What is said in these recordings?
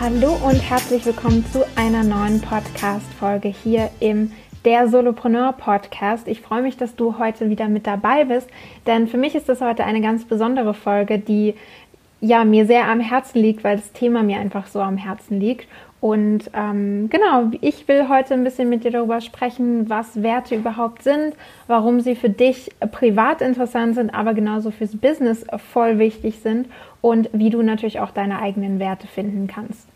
Hallo und herzlich willkommen zu einer neuen Podcast-Folge hier im der Solopreneur Podcast. Ich freue mich, dass du heute wieder mit dabei bist, denn für mich ist das heute eine ganz besondere Folge, die ja mir sehr am Herzen liegt, weil das Thema mir einfach so am Herzen liegt. Und ähm, genau, ich will heute ein bisschen mit dir darüber sprechen, was Werte überhaupt sind, warum sie für dich privat interessant sind, aber genauso fürs Business voll wichtig sind und wie du natürlich auch deine eigenen Werte finden kannst.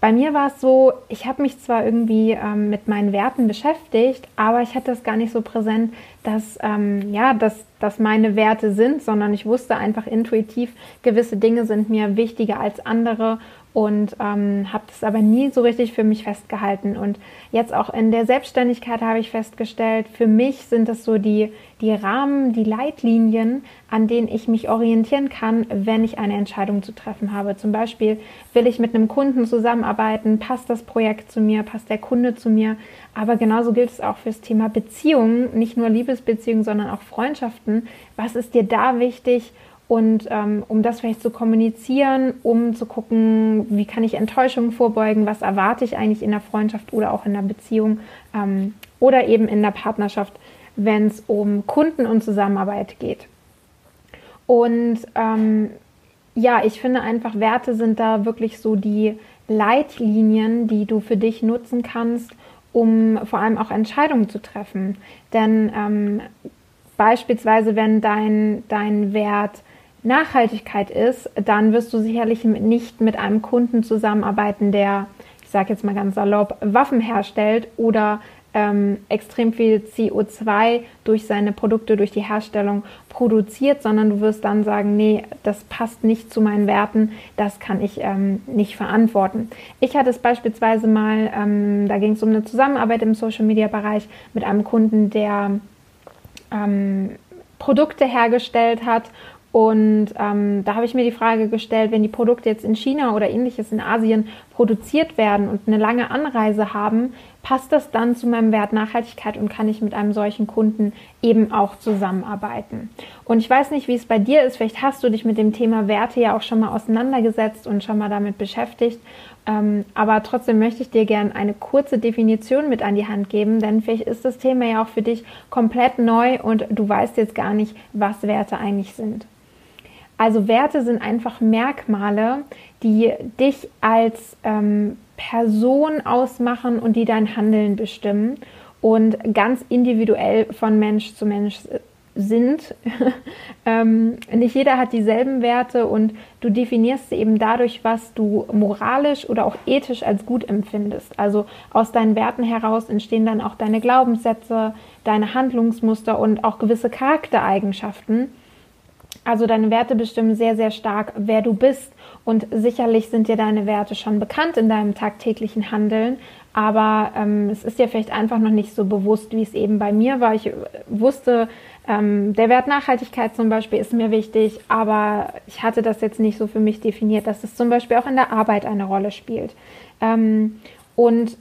Bei mir war es so, ich habe mich zwar irgendwie ähm, mit meinen Werten beschäftigt, aber ich hatte das gar nicht so präsent, dass, ähm, ja, dass das meine Werte sind, sondern ich wusste einfach intuitiv, gewisse Dinge sind mir wichtiger als andere und ähm, habe das aber nie so richtig für mich festgehalten. Und jetzt auch in der Selbstständigkeit habe ich festgestellt, für mich sind das so die, die Rahmen, die Leitlinien, an denen ich mich orientieren kann, wenn ich eine Entscheidung zu treffen habe. Zum Beispiel will ich mit einem Kunden zusammenarbeiten, passt das Projekt zu mir, passt der Kunde zu mir. Aber genauso gilt es auch fürs Thema Beziehungen, nicht nur Liebesbeziehungen, sondern auch Freundschaften. Was ist dir da wichtig? Und ähm, um das vielleicht zu kommunizieren, um zu gucken, wie kann ich Enttäuschungen vorbeugen, was erwarte ich eigentlich in der Freundschaft oder auch in der Beziehung ähm, oder eben in der Partnerschaft, wenn es um Kunden und Zusammenarbeit geht. Und ähm, ja, ich finde einfach, Werte sind da wirklich so die Leitlinien, die du für dich nutzen kannst, um vor allem auch Entscheidungen zu treffen. Denn ähm, beispielsweise, wenn dein, dein Wert Nachhaltigkeit ist, dann wirst du sicherlich nicht mit einem Kunden zusammenarbeiten, der, ich sage jetzt mal ganz salopp, Waffen herstellt oder ähm, extrem viel CO2 durch seine Produkte, durch die Herstellung produziert, sondern du wirst dann sagen, nee, das passt nicht zu meinen Werten, das kann ich ähm, nicht verantworten. Ich hatte es beispielsweise mal, ähm, da ging es um eine Zusammenarbeit im Social-Media-Bereich mit einem Kunden, der ähm, Produkte hergestellt hat und ähm, da habe ich mir die Frage gestellt, wenn die Produkte jetzt in China oder ähnliches in Asien produziert werden und eine lange Anreise haben, passt das dann zu meinem Wert Nachhaltigkeit und kann ich mit einem solchen Kunden eben auch zusammenarbeiten? Und ich weiß nicht, wie es bei dir ist. Vielleicht hast du dich mit dem Thema Werte ja auch schon mal auseinandergesetzt und schon mal damit beschäftigt. Ähm, aber trotzdem möchte ich dir gerne eine kurze Definition mit an die Hand geben, denn vielleicht ist das Thema ja auch für dich komplett neu und du weißt jetzt gar nicht, was Werte eigentlich sind. Also Werte sind einfach Merkmale, die dich als ähm, Person ausmachen und die dein Handeln bestimmen und ganz individuell von Mensch zu Mensch sind. ähm, nicht jeder hat dieselben Werte und du definierst sie eben dadurch, was du moralisch oder auch ethisch als gut empfindest. Also aus deinen Werten heraus entstehen dann auch deine Glaubenssätze, deine Handlungsmuster und auch gewisse Charaktereigenschaften. Also deine Werte bestimmen sehr, sehr stark, wer du bist. Und sicherlich sind dir deine Werte schon bekannt in deinem tagtäglichen Handeln. Aber ähm, es ist dir vielleicht einfach noch nicht so bewusst, wie es eben bei mir war. Ich äh, wusste, ähm, der Wert Nachhaltigkeit zum Beispiel ist mir wichtig, aber ich hatte das jetzt nicht so für mich definiert, dass es zum Beispiel auch in der Arbeit eine Rolle spielt. Ähm, und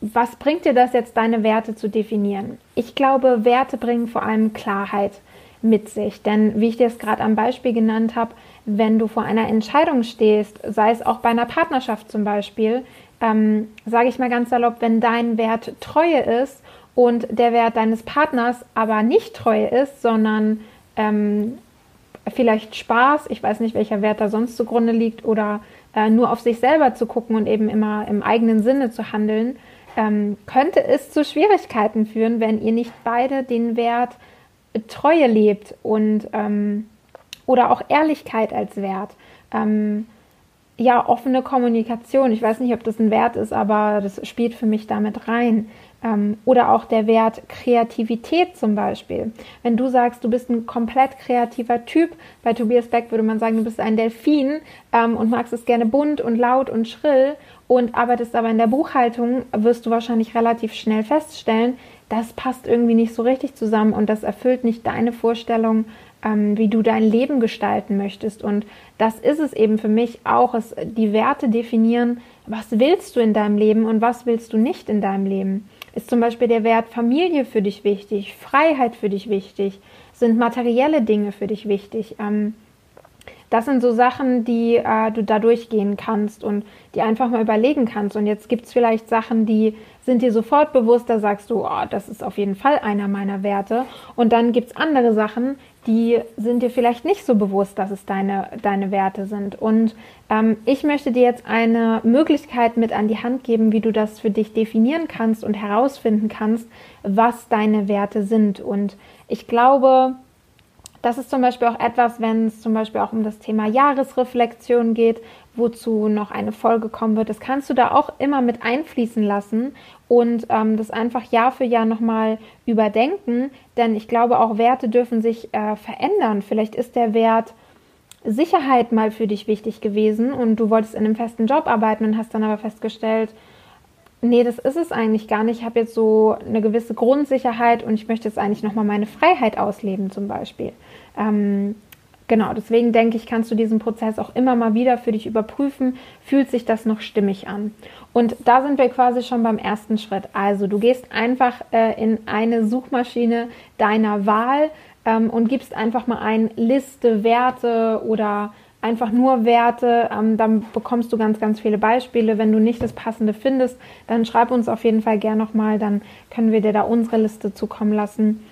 was bringt dir das jetzt, deine Werte zu definieren? Ich glaube, Werte bringen vor allem Klarheit mit sich. Denn wie ich dir es gerade am Beispiel genannt habe, wenn du vor einer Entscheidung stehst, sei es auch bei einer Partnerschaft zum Beispiel, ähm, sage ich mal ganz salopp, wenn dein Wert Treue ist und der Wert deines Partners aber nicht Treue ist, sondern ähm, vielleicht Spaß, ich weiß nicht, welcher Wert da sonst zugrunde liegt, oder äh, nur auf sich selber zu gucken und eben immer im eigenen Sinne zu handeln, ähm, könnte es zu Schwierigkeiten führen, wenn ihr nicht beide den Wert Treue lebt und ähm, oder auch Ehrlichkeit als Wert. Ähm, ja, offene Kommunikation. Ich weiß nicht, ob das ein Wert ist, aber das spielt für mich damit rein. Ähm, oder auch der Wert Kreativität zum Beispiel. Wenn du sagst, du bist ein komplett kreativer Typ, bei Tobias Beck würde man sagen, du bist ein Delfin ähm, und magst es gerne bunt und laut und schrill und arbeitest aber in der Buchhaltung, wirst du wahrscheinlich relativ schnell feststellen, das passt irgendwie nicht so richtig zusammen und das erfüllt nicht deine Vorstellung, ähm, wie du dein Leben gestalten möchtest. Und das ist es eben für mich auch, es, die Werte definieren, was willst du in deinem Leben und was willst du nicht in deinem Leben. Ist zum Beispiel der Wert Familie für dich wichtig, Freiheit für dich wichtig, sind materielle Dinge für dich wichtig. Ähm, das sind so Sachen, die äh, du da durchgehen kannst und die einfach mal überlegen kannst. Und jetzt gibt es vielleicht Sachen, die sind dir sofort bewusst, da sagst du, oh, das ist auf jeden Fall einer meiner Werte. Und dann gibt es andere Sachen, die sind dir vielleicht nicht so bewusst, dass es deine, deine Werte sind. Und ähm, ich möchte dir jetzt eine Möglichkeit mit an die Hand geben, wie du das für dich definieren kannst und herausfinden kannst, was deine Werte sind. Und ich glaube, das ist zum Beispiel auch etwas, wenn es zum Beispiel auch um das Thema Jahresreflexion geht, wozu noch eine Folge kommen wird. Das kannst du da auch immer mit einfließen lassen und ähm, das einfach Jahr für Jahr nochmal überdenken, denn ich glaube, auch Werte dürfen sich äh, verändern. Vielleicht ist der Wert Sicherheit mal für dich wichtig gewesen und du wolltest in einem festen Job arbeiten und hast dann aber festgestellt, nee, das ist es eigentlich gar nicht. Ich habe jetzt so eine gewisse Grundsicherheit und ich möchte jetzt eigentlich nochmal meine Freiheit ausleben zum Beispiel. Ähm, genau, deswegen denke ich, kannst du diesen Prozess auch immer mal wieder für dich überprüfen. Fühlt sich das noch stimmig an? Und da sind wir quasi schon beim ersten Schritt. Also du gehst einfach äh, in eine Suchmaschine deiner Wahl ähm, und gibst einfach mal ein Liste Werte oder einfach nur Werte, ähm, dann bekommst du ganz, ganz viele Beispiele. Wenn du nicht das Passende findest, dann schreib uns auf jeden Fall gern nochmal, dann können wir dir da unsere Liste zukommen lassen.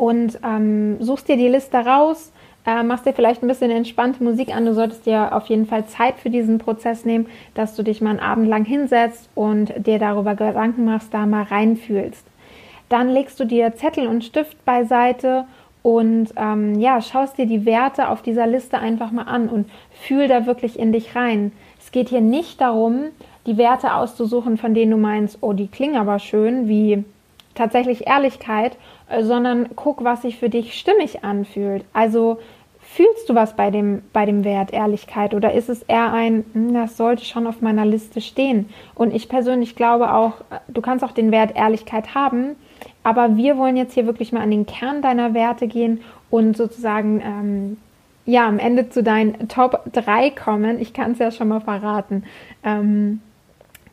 Und ähm, suchst dir die Liste raus, äh, machst dir vielleicht ein bisschen entspannte Musik an. Du solltest dir auf jeden Fall Zeit für diesen Prozess nehmen, dass du dich mal einen Abend lang hinsetzt und dir darüber Gedanken machst, da mal reinfühlst. Dann legst du dir Zettel und Stift beiseite und ähm, ja, schaust dir die Werte auf dieser Liste einfach mal an und fühl da wirklich in dich rein. Es geht hier nicht darum, die Werte auszusuchen, von denen du meinst, oh, die klingen aber schön, wie tatsächlich Ehrlichkeit, sondern guck, was sich für dich stimmig anfühlt. Also fühlst du was bei dem, bei dem Wert Ehrlichkeit oder ist es eher ein, hm, das sollte schon auf meiner Liste stehen? Und ich persönlich glaube auch, äh, du kannst auch den Wert Ehrlichkeit haben, aber wir wollen jetzt hier wirklich mal an den Kern deiner Werte gehen und sozusagen ähm, ja am Ende zu deinen Top 3 kommen. Ich kann es ja schon mal verraten. Ähm,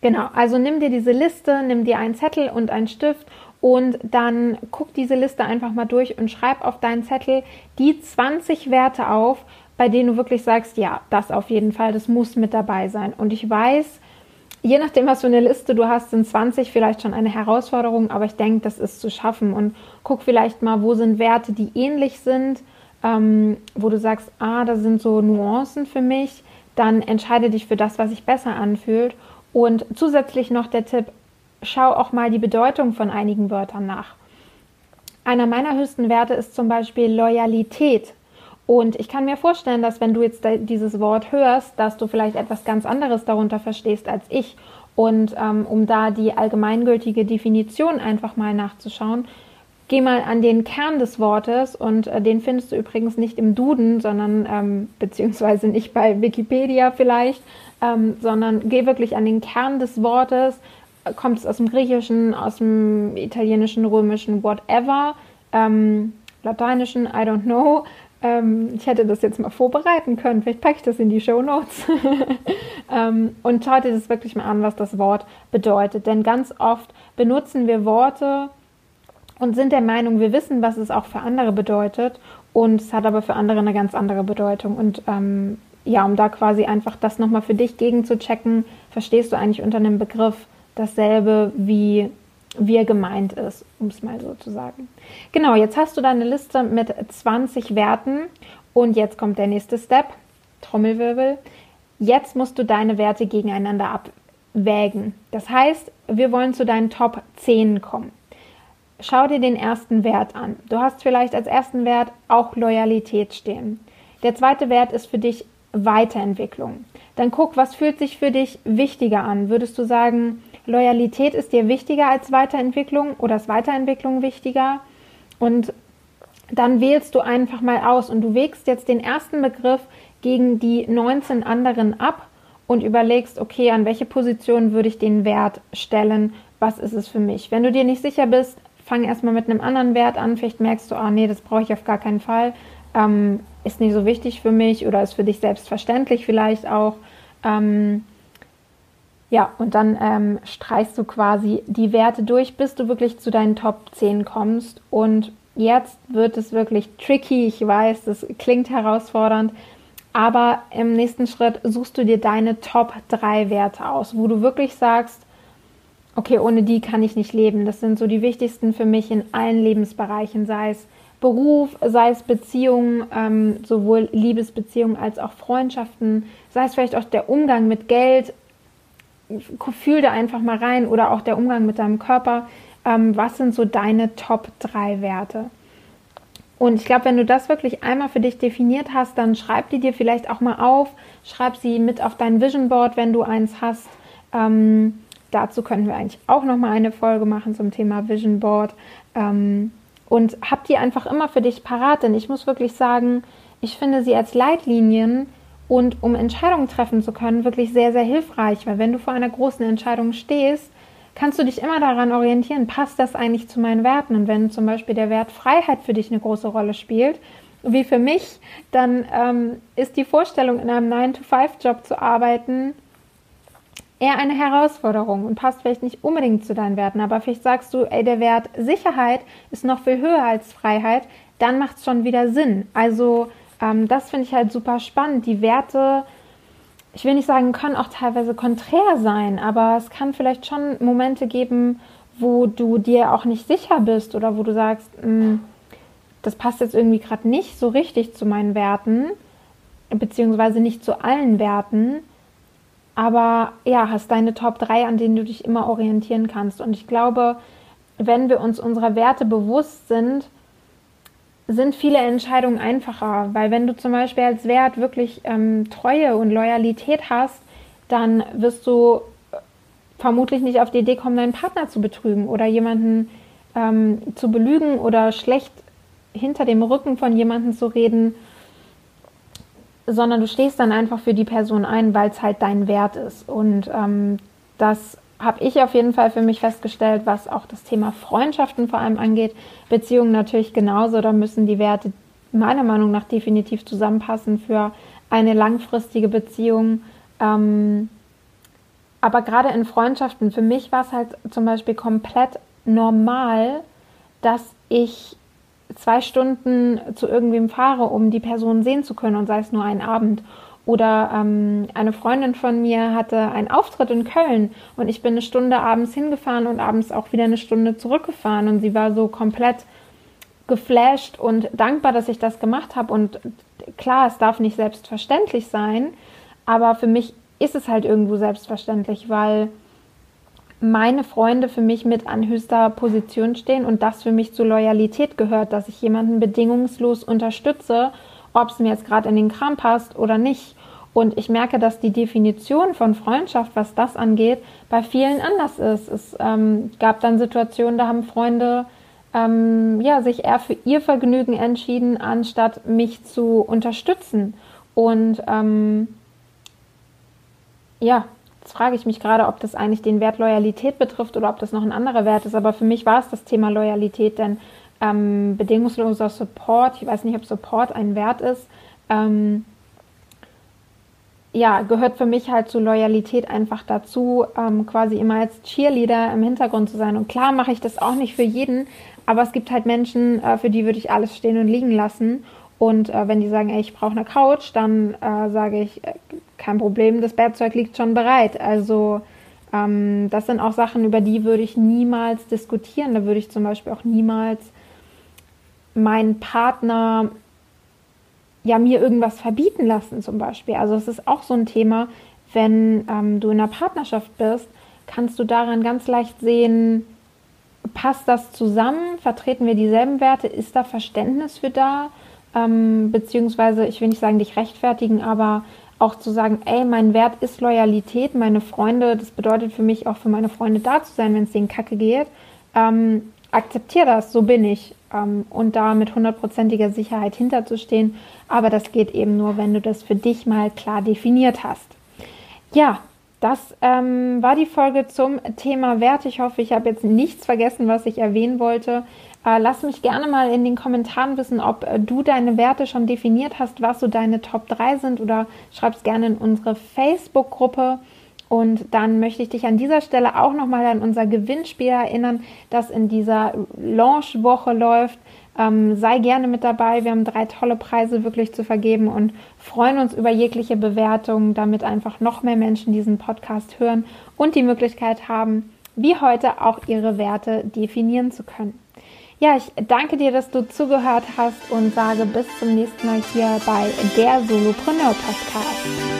genau, also nimm dir diese Liste, nimm dir einen Zettel und einen Stift und dann guck diese Liste einfach mal durch und schreib auf deinen Zettel die 20 Werte auf, bei denen du wirklich sagst, ja, das auf jeden Fall, das muss mit dabei sein. Und ich weiß, je nachdem, was für eine Liste du hast, sind 20 vielleicht schon eine Herausforderung, aber ich denke, das ist zu schaffen. Und guck vielleicht mal, wo sind Werte, die ähnlich sind, ähm, wo du sagst, ah, da sind so Nuancen für mich. Dann entscheide dich für das, was sich besser anfühlt. Und zusätzlich noch der Tipp, schau auch mal die Bedeutung von einigen Wörtern nach. Einer meiner höchsten Werte ist zum Beispiel Loyalität. Und ich kann mir vorstellen, dass wenn du jetzt dieses Wort hörst, dass du vielleicht etwas ganz anderes darunter verstehst als ich. Und ähm, um da die allgemeingültige Definition einfach mal nachzuschauen, geh mal an den Kern des Wortes und äh, den findest du übrigens nicht im Duden, sondern ähm, beziehungsweise nicht bei Wikipedia vielleicht, ähm, sondern geh wirklich an den Kern des Wortes. Kommt es aus dem Griechischen, aus dem Italienischen, Römischen, whatever, ähm, Lateinischen, I don't know. Ähm, ich hätte das jetzt mal vorbereiten können. Vielleicht packe ich das in die Show Notes. ähm, und schaut dir das wirklich mal an, was das Wort bedeutet. Denn ganz oft benutzen wir Worte und sind der Meinung, wir wissen, was es auch für andere bedeutet. Und es hat aber für andere eine ganz andere Bedeutung. Und ähm, ja, um da quasi einfach das nochmal für dich gegen zu checken, verstehst du eigentlich unter einem Begriff dasselbe wie er gemeint ist, um es mal so zu sagen. Genau, jetzt hast du deine Liste mit 20 Werten und jetzt kommt der nächste Step, Trommelwirbel. Jetzt musst du deine Werte gegeneinander wägen. Das heißt, wir wollen zu deinen Top 10 kommen. Schau dir den ersten Wert an. Du hast vielleicht als ersten Wert auch Loyalität stehen. Der zweite Wert ist für dich Weiterentwicklung. Dann guck, was fühlt sich für dich wichtiger an? Würdest du sagen, Loyalität ist dir wichtiger als Weiterentwicklung oder ist Weiterentwicklung wichtiger? Und dann wählst du einfach mal aus und du wägst jetzt den ersten Begriff gegen die 19 anderen ab und überlegst, okay, an welche Position würde ich den Wert stellen? Was ist es für mich? Wenn du dir nicht sicher bist, fang erstmal mit einem anderen Wert an. Vielleicht merkst du, ah nee, das brauche ich auf gar keinen Fall. Ähm, ist nicht so wichtig für mich oder ist für dich selbstverständlich vielleicht auch. Ähm, ja, und dann ähm, streichst du quasi die Werte durch, bis du wirklich zu deinen Top 10 kommst. Und jetzt wird es wirklich tricky. Ich weiß, das klingt herausfordernd. Aber im nächsten Schritt suchst du dir deine Top 3 Werte aus, wo du wirklich sagst, okay, ohne die kann ich nicht leben. Das sind so die wichtigsten für mich in allen Lebensbereichen, sei es Beruf, sei es Beziehungen, ähm, sowohl Liebesbeziehungen als auch Freundschaften, sei es vielleicht auch der Umgang mit Geld, fühl da einfach mal rein oder auch der Umgang mit deinem Körper. Ähm, was sind so deine Top 3 Werte? Und ich glaube, wenn du das wirklich einmal für dich definiert hast, dann schreib die dir vielleicht auch mal auf, schreib sie mit auf dein Vision Board, wenn du eins hast. Ähm, dazu könnten wir eigentlich auch noch mal eine Folge machen zum Thema Vision Board. Ähm, und hab die einfach immer für dich parat, denn ich muss wirklich sagen, ich finde sie als Leitlinien und um Entscheidungen treffen zu können, wirklich sehr, sehr hilfreich, weil wenn du vor einer großen Entscheidung stehst, kannst du dich immer daran orientieren, passt das eigentlich zu meinen Werten? Und wenn zum Beispiel der Wert Freiheit für dich eine große Rolle spielt, wie für mich, dann ähm, ist die Vorstellung, in einem 9-to-5-Job zu arbeiten, eher eine Herausforderung und passt vielleicht nicht unbedingt zu deinen Werten, aber vielleicht sagst du, ey, der Wert Sicherheit ist noch viel höher als Freiheit, dann macht es schon wieder Sinn. Also ähm, das finde ich halt super spannend. Die Werte, ich will nicht sagen, können auch teilweise konträr sein, aber es kann vielleicht schon Momente geben, wo du dir auch nicht sicher bist oder wo du sagst, mh, hm, das passt jetzt irgendwie gerade nicht so richtig zu meinen Werten, beziehungsweise nicht zu allen Werten aber ja, hast deine Top 3, an denen du dich immer orientieren kannst. Und ich glaube, wenn wir uns unserer Werte bewusst sind, sind viele Entscheidungen einfacher, weil wenn du zum Beispiel als Wert wirklich ähm, Treue und Loyalität hast, dann wirst du vermutlich nicht auf die Idee kommen, deinen Partner zu betrügen oder jemanden ähm, zu belügen oder schlecht hinter dem Rücken von jemandem zu reden sondern du stehst dann einfach für die Person ein, weil es halt dein Wert ist. Und ähm, das habe ich auf jeden Fall für mich festgestellt, was auch das Thema Freundschaften vor allem angeht. Beziehungen natürlich genauso. Da müssen die Werte meiner Meinung nach definitiv zusammenpassen für eine langfristige Beziehung. Ähm, aber gerade in Freundschaften, für mich war es halt zum Beispiel komplett normal, dass ich zwei Stunden zu irgendwem fahre, um die Person sehen zu können und sei es nur einen Abend. Oder ähm, eine Freundin von mir hatte einen Auftritt in Köln und ich bin eine Stunde abends hingefahren und abends auch wieder eine Stunde zurückgefahren und sie war so komplett geflasht und dankbar, dass ich das gemacht habe. Und klar, es darf nicht selbstverständlich sein, aber für mich ist es halt irgendwo selbstverständlich, weil meine Freunde für mich mit an höchster Position stehen und das für mich zur Loyalität gehört, dass ich jemanden bedingungslos unterstütze, ob es mir jetzt gerade in den Kram passt oder nicht. Und ich merke, dass die Definition von Freundschaft, was das angeht, bei vielen anders ist. Es ähm, gab dann Situationen, da haben Freunde ähm, ja, sich eher für ihr Vergnügen entschieden, anstatt mich zu unterstützen. Und ähm, ja, Jetzt frage ich mich gerade, ob das eigentlich den Wert Loyalität betrifft oder ob das noch ein anderer Wert ist. Aber für mich war es das Thema Loyalität, denn ähm, bedingungsloser Support, ich weiß nicht, ob Support ein Wert ist, ähm, ja, gehört für mich halt zu Loyalität einfach dazu, ähm, quasi immer als Cheerleader im Hintergrund zu sein. Und klar mache ich das auch nicht für jeden, aber es gibt halt Menschen, äh, für die würde ich alles stehen und liegen lassen. Und äh, wenn die sagen, ey, ich brauche eine Couch, dann äh, sage ich, äh, kein Problem, das Bettzeug liegt schon bereit. Also ähm, das sind auch Sachen, über die würde ich niemals diskutieren. Da würde ich zum Beispiel auch niemals meinen Partner ja mir irgendwas verbieten lassen zum Beispiel. Also es ist auch so ein Thema. wenn ähm, du in einer Partnerschaft bist, kannst du daran ganz leicht sehen, passt das zusammen? Vertreten wir dieselben Werte? Ist da Verständnis für da? Ähm, beziehungsweise, ich will nicht sagen, dich rechtfertigen, aber auch zu sagen, ey, mein Wert ist Loyalität, meine Freunde, das bedeutet für mich auch für meine Freunde da zu sein, wenn es denen kacke geht. Ähm, akzeptiere das, so bin ich. Ähm, und da mit hundertprozentiger Sicherheit hinterzustehen. Aber das geht eben nur, wenn du das für dich mal klar definiert hast. Ja, das ähm, war die Folge zum Thema Wert. Ich hoffe, ich habe jetzt nichts vergessen, was ich erwähnen wollte. Äh, lass mich gerne mal in den Kommentaren wissen, ob äh, du deine Werte schon definiert hast, was so deine Top 3 sind oder schreib es gerne in unsere Facebook-Gruppe. Und dann möchte ich dich an dieser Stelle auch nochmal an unser Gewinnspiel erinnern, das in dieser Launch-Woche läuft. Ähm, sei gerne mit dabei. Wir haben drei tolle Preise wirklich zu vergeben und freuen uns über jegliche Bewertungen, damit einfach noch mehr Menschen diesen Podcast hören und die Möglichkeit haben, wie heute auch ihre Werte definieren zu können. Ja, ich danke dir, dass du zugehört hast und sage bis zum nächsten Mal hier bei der Solopreneur Podcast.